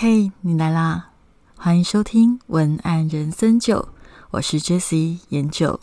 嘿，你来啦！欢迎收听文案人生九，我是 Jessie 研九。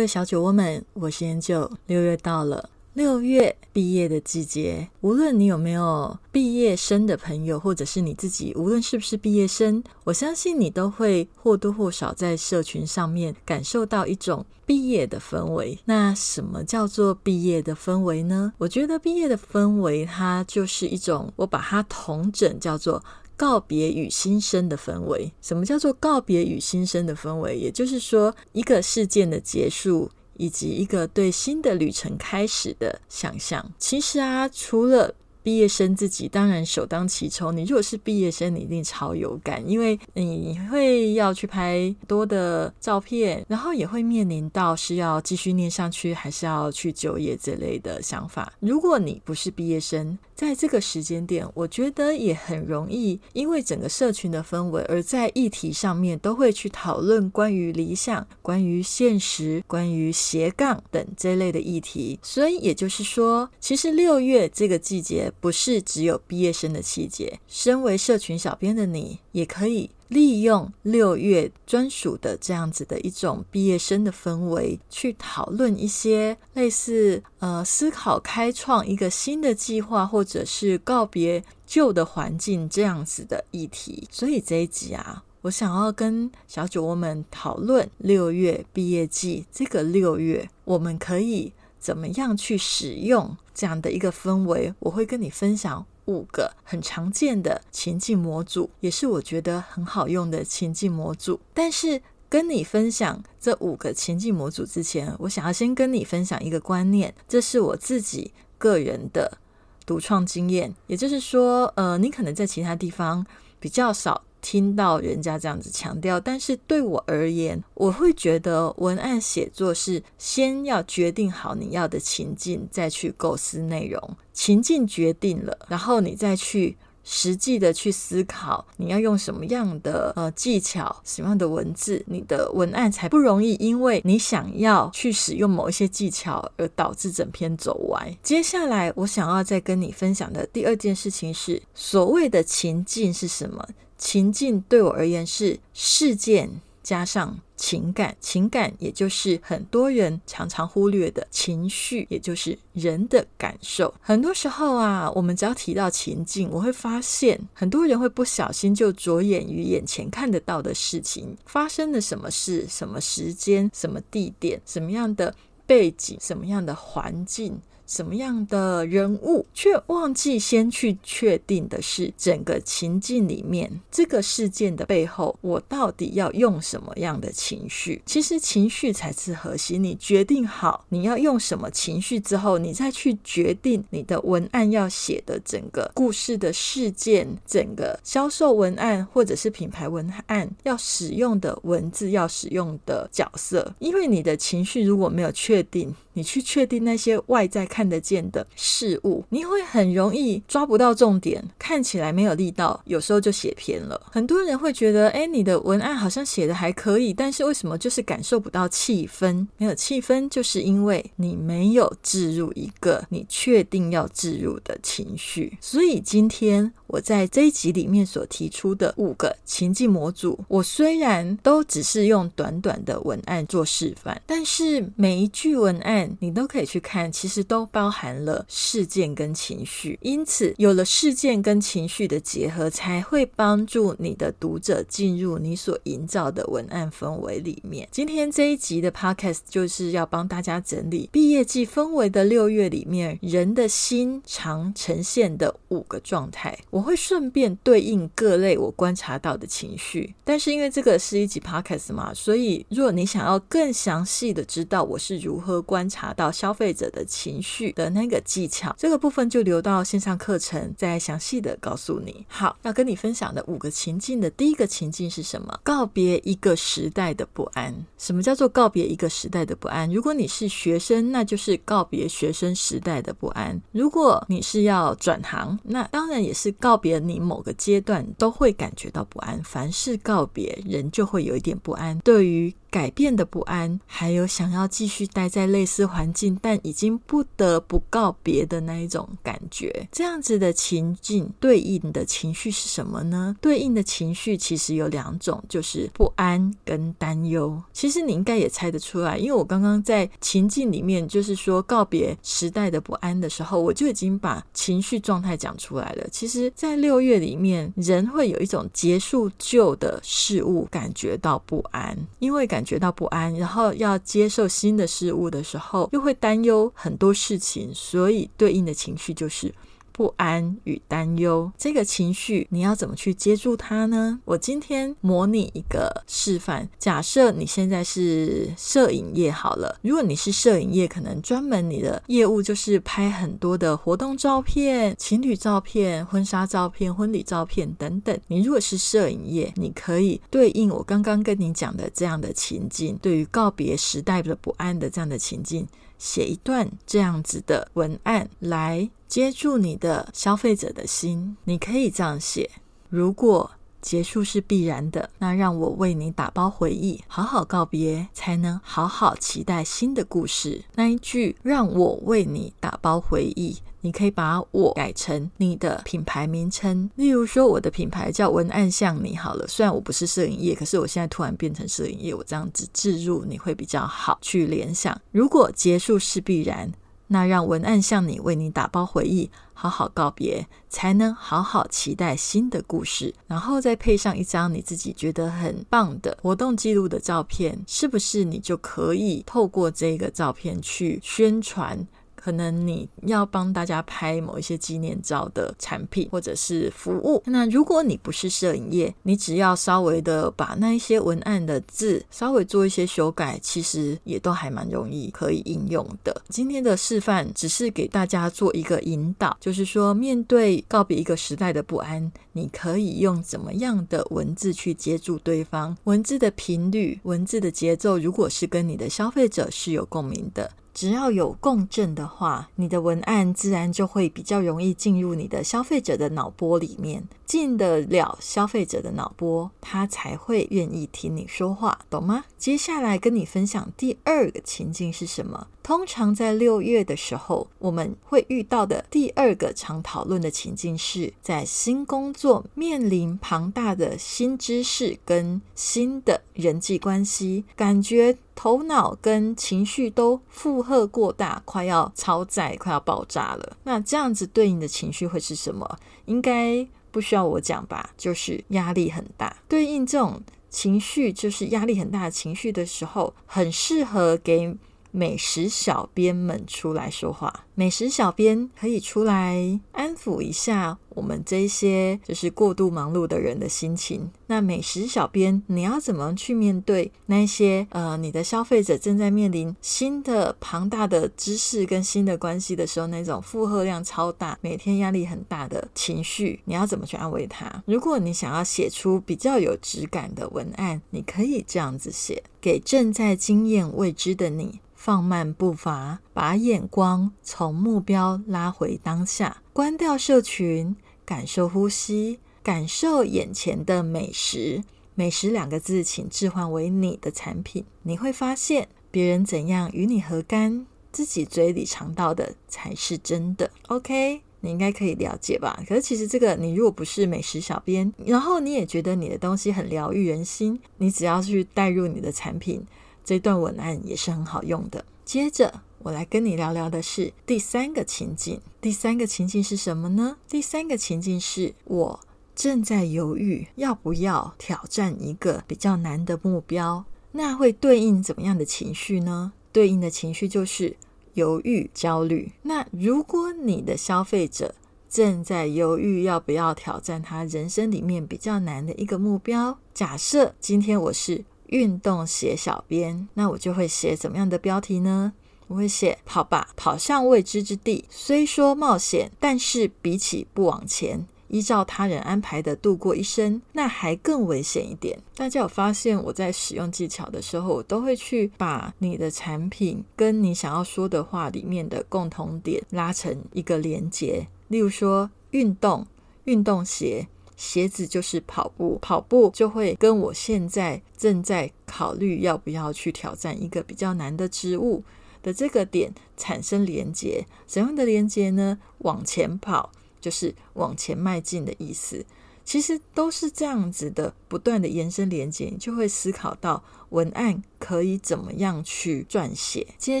位小酒窝们，我是研究。六月到了，六月毕业的季节。无论你有没有毕业生的朋友，或者是你自己，无论是不是毕业生，我相信你都会或多或少在社群上面感受到一种毕业的氛围。那什么叫做毕业的氛围呢？我觉得毕业的氛围，它就是一种，我把它统整叫做。告别与新生的氛围，什么叫做告别与新生的氛围？也就是说，一个事件的结束，以及一个对新的旅程开始的想象。其实啊，除了毕业生自己当然首当其冲。你如果是毕业生，你一定超有感，因为你会要去拍多的照片，然后也会面临到是要继续念上去，还是要去就业这类的想法。如果你不是毕业生，在这个时间点，我觉得也很容易，因为整个社群的氛围，而在议题上面都会去讨论关于理想、关于现实、关于斜杠等这类的议题。所以也就是说，其实六月这个季节。不是只有毕业生的气节，身为社群小编的你，也可以利用六月专属的这样子的一种毕业生的氛围，去讨论一些类似呃思考开创一个新的计划，或者是告别旧的环境这样子的议题。所以这一集啊，我想要跟小酒窝们讨论六月毕业季，这个六月我们可以。怎么样去使用这样的一个氛围？我会跟你分享五个很常见的情境模组，也是我觉得很好用的情境模组。但是跟你分享这五个情境模组之前，我想要先跟你分享一个观念，这是我自己个人的独创经验。也就是说，呃，你可能在其他地方比较少。听到人家这样子强调，但是对我而言，我会觉得文案写作是先要决定好你要的情境，再去构思内容。情境决定了，然后你再去实际的去思考，你要用什么样的呃技巧，什么样的文字，你的文案才不容易因为你想要去使用某一些技巧而导致整篇走歪。接下来，我想要再跟你分享的第二件事情是，所谓的情境是什么？情境对我而言是事件加上情感，情感也就是很多人常常忽略的情绪，也就是人的感受。很多时候啊，我们只要提到情境，我会发现很多人会不小心就着眼于眼前看得到的事情，发生了什么事、什么时间、什么地点、什么样的背景、什么样的环境。什么样的人物，却忘记先去确定的是整个情境里面这个事件的背后，我到底要用什么样的情绪？其实情绪才是核心。你决定好你要用什么情绪之后，你再去决定你的文案要写的整个故事的事件、整个销售文案或者是品牌文案要使用的文字、要使用的角色。因为你的情绪如果没有确定，你去确定那些外在看得见的事物，你会很容易抓不到重点，看起来没有力道，有时候就写偏了。很多人会觉得，哎，你的文案好像写的还可以，但是为什么就是感受不到气氛？没有气氛，就是因为你没有置入一个你确定要置入的情绪。所以今天我在这一集里面所提出的五个情境模组，我虽然都只是用短短的文案做示范，但是每一句文案。你都可以去看，其实都包含了事件跟情绪，因此有了事件跟情绪的结合，才会帮助你的读者进入你所营造的文案氛围里面。今天这一集的 podcast 就是要帮大家整理毕业季氛围的六月里面人的心常呈现的五个状态，我会顺便对应各类我观察到的情绪。但是因为这个是一集 podcast 嘛，所以如果你想要更详细的知道我是如何观，查到消费者的情绪。的那个技巧，这个部分就留到线上课程再详细的告诉你。好，要跟你分享的五个情境的第一个情境是什么？告别一个时代的不安。什么叫做告别一个时代的不安？如果你是学生，那就是告别学生时代的不安；如果你是要转行，那当然也是告别你某个阶段都会感觉到不安。凡是告别，人就会有一点不安。对于改变的不安，还有想要继续待在类似环境，但已经不得不告别的那一种感觉，这样子的情境对应的情绪是什么呢？对应的情绪其实有两种，就是不安跟担忧。其实你应该也猜得出来，因为我刚刚在情境里面，就是说告别时代的不安的时候，我就已经把情绪状态讲出来了。其实，在六月里面，人会有一种结束旧的事物感觉到不安，因为感。感觉到不安，然后要接受新的事物的时候，后又会担忧很多事情，所以对应的情绪就是。不安与担忧，这个情绪你要怎么去接住它呢？我今天模拟一个示范，假设你现在是摄影业好了，如果你是摄影业，可能专门你的业务就是拍很多的活动照片、情侣照片、婚纱照片、婚礼照片等等。你如果是摄影业，你可以对应我刚刚跟你讲的这样的情境，对于告别时代的不安的这样的情境。写一段这样子的文案来接住你的消费者的心，你可以这样写：如果结束是必然的，那让我为你打包回忆，好好告别，才能好好期待新的故事。那一句“让我为你打包回忆”。你可以把我改成你的品牌名称，例如说我的品牌叫文案像你好了。虽然我不是摄影业，可是我现在突然变成摄影业，我这样子置入你会比较好去联想。如果结束是必然，那让文案像你为你打包回忆，好好告别，才能好好期待新的故事。然后再配上一张你自己觉得很棒的活动记录的照片，是不是你就可以透过这个照片去宣传？可能你要帮大家拍某一些纪念照的产品或者是服务。那如果你不是摄影业，你只要稍微的把那一些文案的字稍微做一些修改，其实也都还蛮容易可以应用的。今天的示范只是给大家做一个引导，就是说面对告别一个时代的不安，你可以用怎么样的文字去接住对方？文字的频率、文字的节奏，如果是跟你的消费者是有共鸣的。只要有共振的话，你的文案自然就会比较容易进入你的消费者的脑波里面，进得了消费者的脑波，他才会愿意听你说话，懂吗？接下来跟你分享第二个情境是什么？通常在六月的时候，我们会遇到的第二个常讨论的情境是在新工作面临庞大的新知识跟新的人际关系，感觉头脑跟情绪都负荷过大，快要超载，快要爆炸了。那这样子对应的情绪会是什么？应该不需要我讲吧？就是压力很大。对应这种情绪，就是压力很大的情绪的时候，很适合给。美食小编们出来说话，美食小编可以出来安抚一下我们这些就是过度忙碌的人的心情。那美食小编，你要怎么去面对那些呃，你的消费者正在面临新的庞大的知识跟新的关系的时候，那种负荷量超大、每天压力很大的情绪，你要怎么去安慰他？如果你想要写出比较有质感的文案，你可以这样子写：给正在经验未知的你。放慢步伐，把眼光从目标拉回当下，关掉社群，感受呼吸，感受眼前的美食。美食两个字，请置换为你的产品。你会发现，别人怎样与你何干？自己嘴里尝到的才是真的。OK，你应该可以了解吧？可是其实这个，你如果不是美食小编，然后你也觉得你的东西很疗愈人心，你只要去带入你的产品。这段文案也是很好用的。接着，我来跟你聊聊的是第三个情境。第三个情境是什么呢？第三个情境是我正在犹豫要不要挑战一个比较难的目标。那会对应怎么样的情绪呢？对应的情绪就是犹豫、焦虑。那如果你的消费者正在犹豫要不要挑战他人生里面比较难的一个目标，假设今天我是。运动写小编，那我就会写怎么样的标题呢？我会写跑吧，跑向未知之地。虽说冒险，但是比起不往前。依照他人安排的度过一生，那还更危险一点。大家有发现我在使用技巧的时候，我都会去把你的产品跟你想要说的话里面的共同点拉成一个连结。例如说，运动，运动鞋，鞋子就是跑步，跑步就会跟我现在正在考虑要不要去挑战一个比较难的职务的这个点产生连接。怎样的连接呢？往前跑。就是往前迈进的意思，其实都是这样子的，不断的延伸连接，你就会思考到文案可以怎么样去撰写。接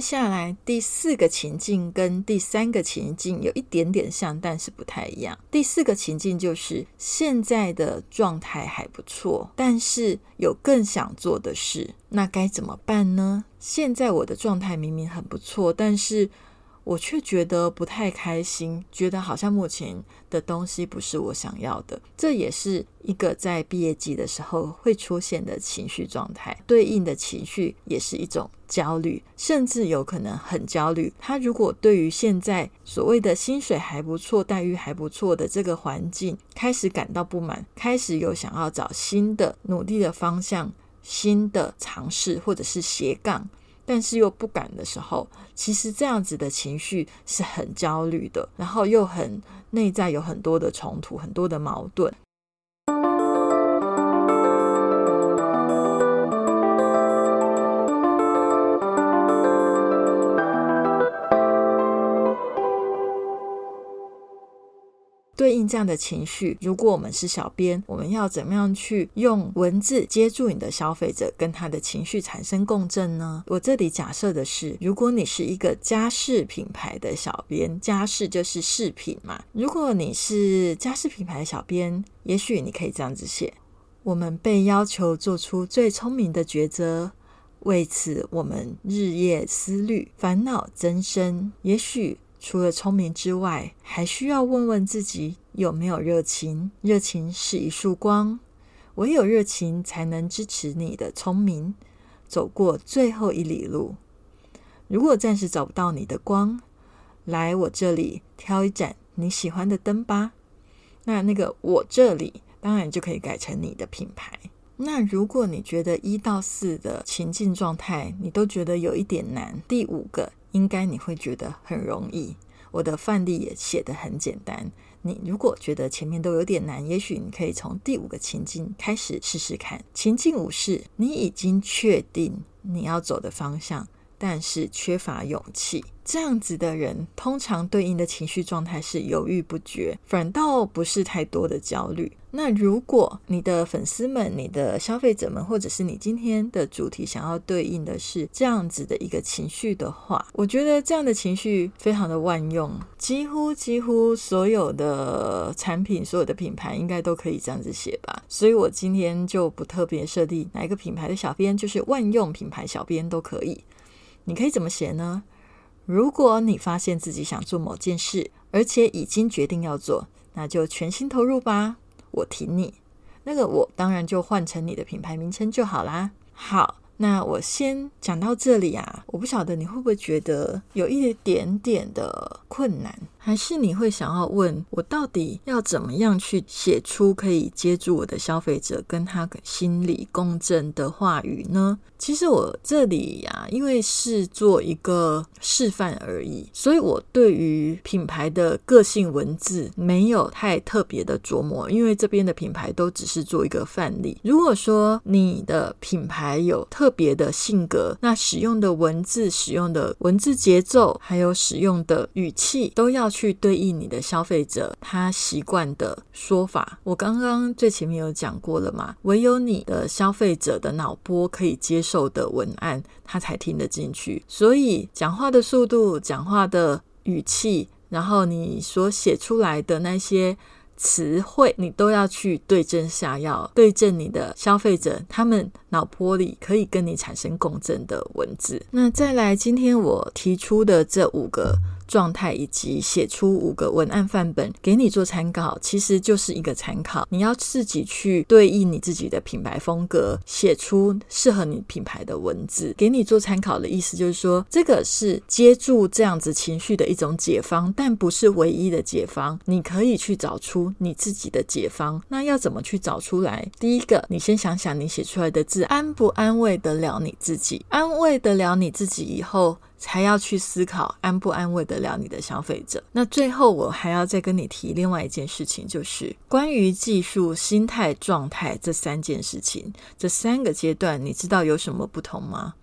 下来第四个情境跟第三个情境有一点点像，但是不太一样。第四个情境就是现在的状态还不错，但是有更想做的事，那该怎么办呢？现在我的状态明明很不错，但是。我却觉得不太开心，觉得好像目前的东西不是我想要的。这也是一个在毕业季的时候会出现的情绪状态，对应的情绪也是一种焦虑，甚至有可能很焦虑。他如果对于现在所谓的薪水还不错、待遇还不错的这个环境开始感到不满，开始有想要找新的努力的方向、新的尝试或者是斜杠。但是又不敢的时候，其实这样子的情绪是很焦虑的，然后又很内在有很多的冲突，很多的矛盾。对应这样的情绪，如果我们是小编，我们要怎么样去用文字接住你的消费者，跟他的情绪产生共振呢？我这里假设的是，如果你是一个家饰品牌的小编，家饰就是饰品嘛。如果你是家饰品牌的小编，也许你可以这样子写：我们被要求做出最聪明的抉择，为此我们日夜思虑，烦恼增生。也许。除了聪明之外，还需要问问自己有没有热情。热情是一束光，唯有热情才能支持你的聪明走过最后一里路。如果暂时找不到你的光，来我这里挑一盏你喜欢的灯吧。那那个我这里当然就可以改成你的品牌。那如果你觉得一到四的情境状态你都觉得有一点难，第五个。应该你会觉得很容易，我的范例也写得很简单。你如果觉得前面都有点难，也许你可以从第五个情境开始试试看。情境五是，你已经确定你要走的方向。但是缺乏勇气，这样子的人通常对应的情绪状态是犹豫不决，反倒不是太多的焦虑。那如果你的粉丝们、你的消费者们，或者是你今天的主题想要对应的是这样子的一个情绪的话，我觉得这样的情绪非常的万用，几乎几乎所有的产品、所有的品牌应该都可以这样子写吧。所以我今天就不特别设定哪一个品牌的小编，就是万用品牌小编都可以。你可以怎么写呢？如果你发现自己想做某件事，而且已经决定要做，那就全心投入吧。我挺你，那个我当然就换成你的品牌名称就好啦。好。那我先讲到这里啊，我不晓得你会不会觉得有一点点的困难，还是你会想要问我到底要怎么样去写出可以接住我的消费者跟他心理共振的话语呢？其实我这里呀，因为是做一个示范而已，所以我对于品牌的个性文字没有太特别的琢磨，因为这边的品牌都只是做一个范例。如果说你的品牌有特别的性格，那使用的文字、使用的文字节奏，还有使用的语气，都要去对应你的消费者他习惯的说法。我刚刚最前面有讲过了嘛，唯有你的消费者的脑波可以接受的文案，他才听得进去。所以讲话的速度、讲话的语气，然后你所写出来的那些。词汇你都要去对症下药，对症你的消费者他们脑波里可以跟你产生共振的文字。那再来，今天我提出的这五个状态以及写出五个文案范本给你做参考，其实就是一个参考。你要自己去对应你自己的品牌风格，写出适合你品牌的文字，给你做参考的意思就是说，这个是接住这样子情绪的一种解方，但不是唯一的解方。你可以去找出你自己的解方。那要怎么去找出来？第一个，你先想想你写出来的字安不安慰得了你自己，安慰得了你自己以后。才要去思考安不安慰得了你的消费者。那最后我还要再跟你提另外一件事情，就是关于技术、心态、状态这三件事情，这三个阶段，你知道有什么不同吗？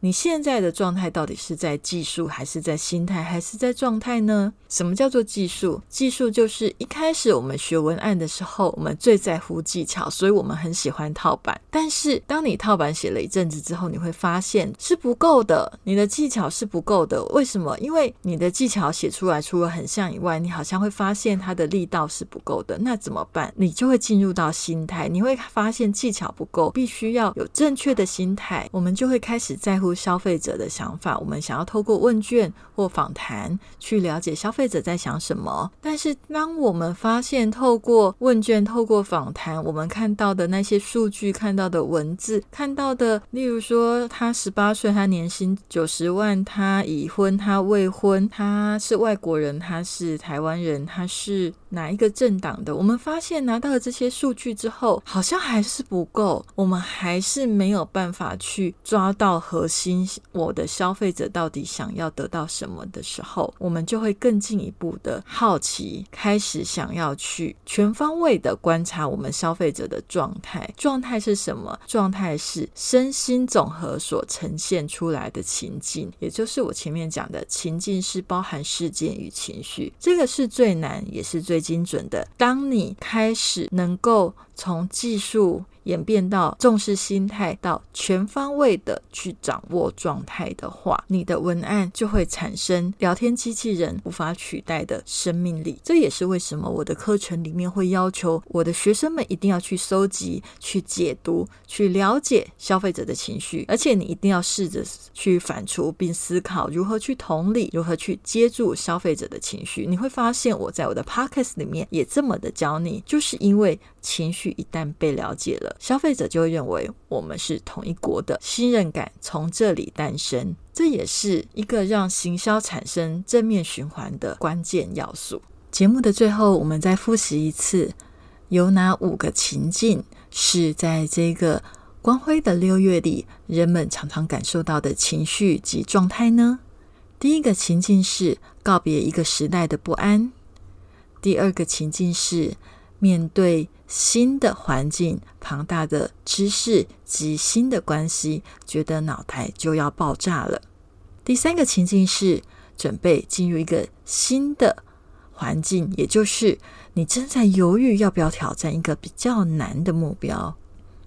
你现在的状态到底是在技术，还是在心态，还是在状态呢？什么叫做技术？技术就是一开始我们学文案的时候，我们最在乎技巧，所以我们很喜欢套版。但是当你套版写了一阵子之后，你会发现是不够的，你的技巧是不够的。为什么？因为你的技巧写出来除了很像以外，你好像会发现它的力道是不够的。那怎么办？你就会进入到心态，你会发现技巧不够，必须要有正确的心态，我们就会开始在乎。消费者的想法，我们想要透过问卷或访谈去了解消费者在想什么。但是，当我们发现透过问卷、透过访谈，我们看到的那些数据、看到的文字、看到的，例如说他十八岁，他年薪九十万，他已婚，他未婚，他是外国人，他是台湾人，他是哪一个政党的？我们发现拿到了这些数据之后，好像还是不够，我们还是没有办法去抓到核心。我的消费者到底想要得到什么的时候，我们就会更进一步的好奇，开始想要去全方位的观察我们消费者的状态。状态是什么？状态是身心总和所呈现出来的情境，也就是我前面讲的情境是包含事件与情绪。这个是最难也是最精准的。当你开始能够从技术。演变到重视心态，到全方位的去掌握状态的话，你的文案就会产生聊天机器人无法取代的生命力。这也是为什么我的课程里面会要求我的学生们一定要去搜集、去解读、去了解消费者的情绪，而且你一定要试着去反刍并思考如何去同理、如何去接住消费者的情绪。你会发现我在我的 podcast 里面也这么的教你，就是因为情绪一旦被了解了。消费者就会认为我们是同一国的，信任感从这里诞生，这也是一个让行销产生正面循环的关键要素。节目的最后，我们再复习一次，有哪五个情境是在这个光辉的六月里，人们常常感受到的情绪及状态呢？第一个情境是告别一个时代的不安，第二个情境是。面对新的环境、庞大的知识及新的关系，觉得脑袋就要爆炸了。第三个情境是准备进入一个新的环境，也就是你正在犹豫要不要挑战一个比较难的目标。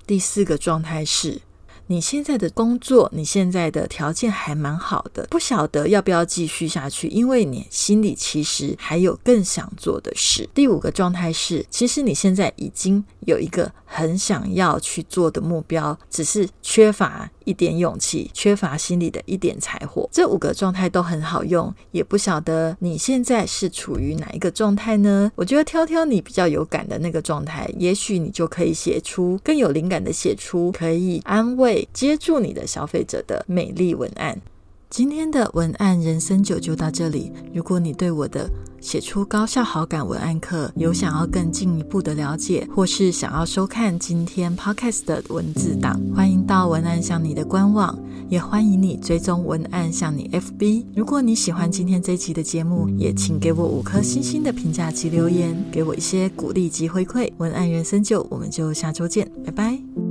第四个状态是。你现在的工作，你现在的条件还蛮好的，不晓得要不要继续下去，因为你心里其实还有更想做的事。第五个状态是，其实你现在已经有一个很想要去做的目标，只是缺乏。一点勇气，缺乏心里的一点柴火，这五个状态都很好用。也不晓得你现在是处于哪一个状态呢？我觉得挑挑你比较有感的那个状态，也许你就可以写出更有灵感的，写出可以安慰、接住你的消费者的美丽文案。今天的文案人生九就到这里。如果你对我的写出高效好感文案课有想要更进一步的了解，或是想要收看今天 podcast 的文字档，欢迎到文案向你的官网，也欢迎你追踪文案向你 FB。如果你喜欢今天这集的节目，也请给我五颗星星的评价及留言，给我一些鼓励及回馈。文案人生九，我们就下周见，拜拜。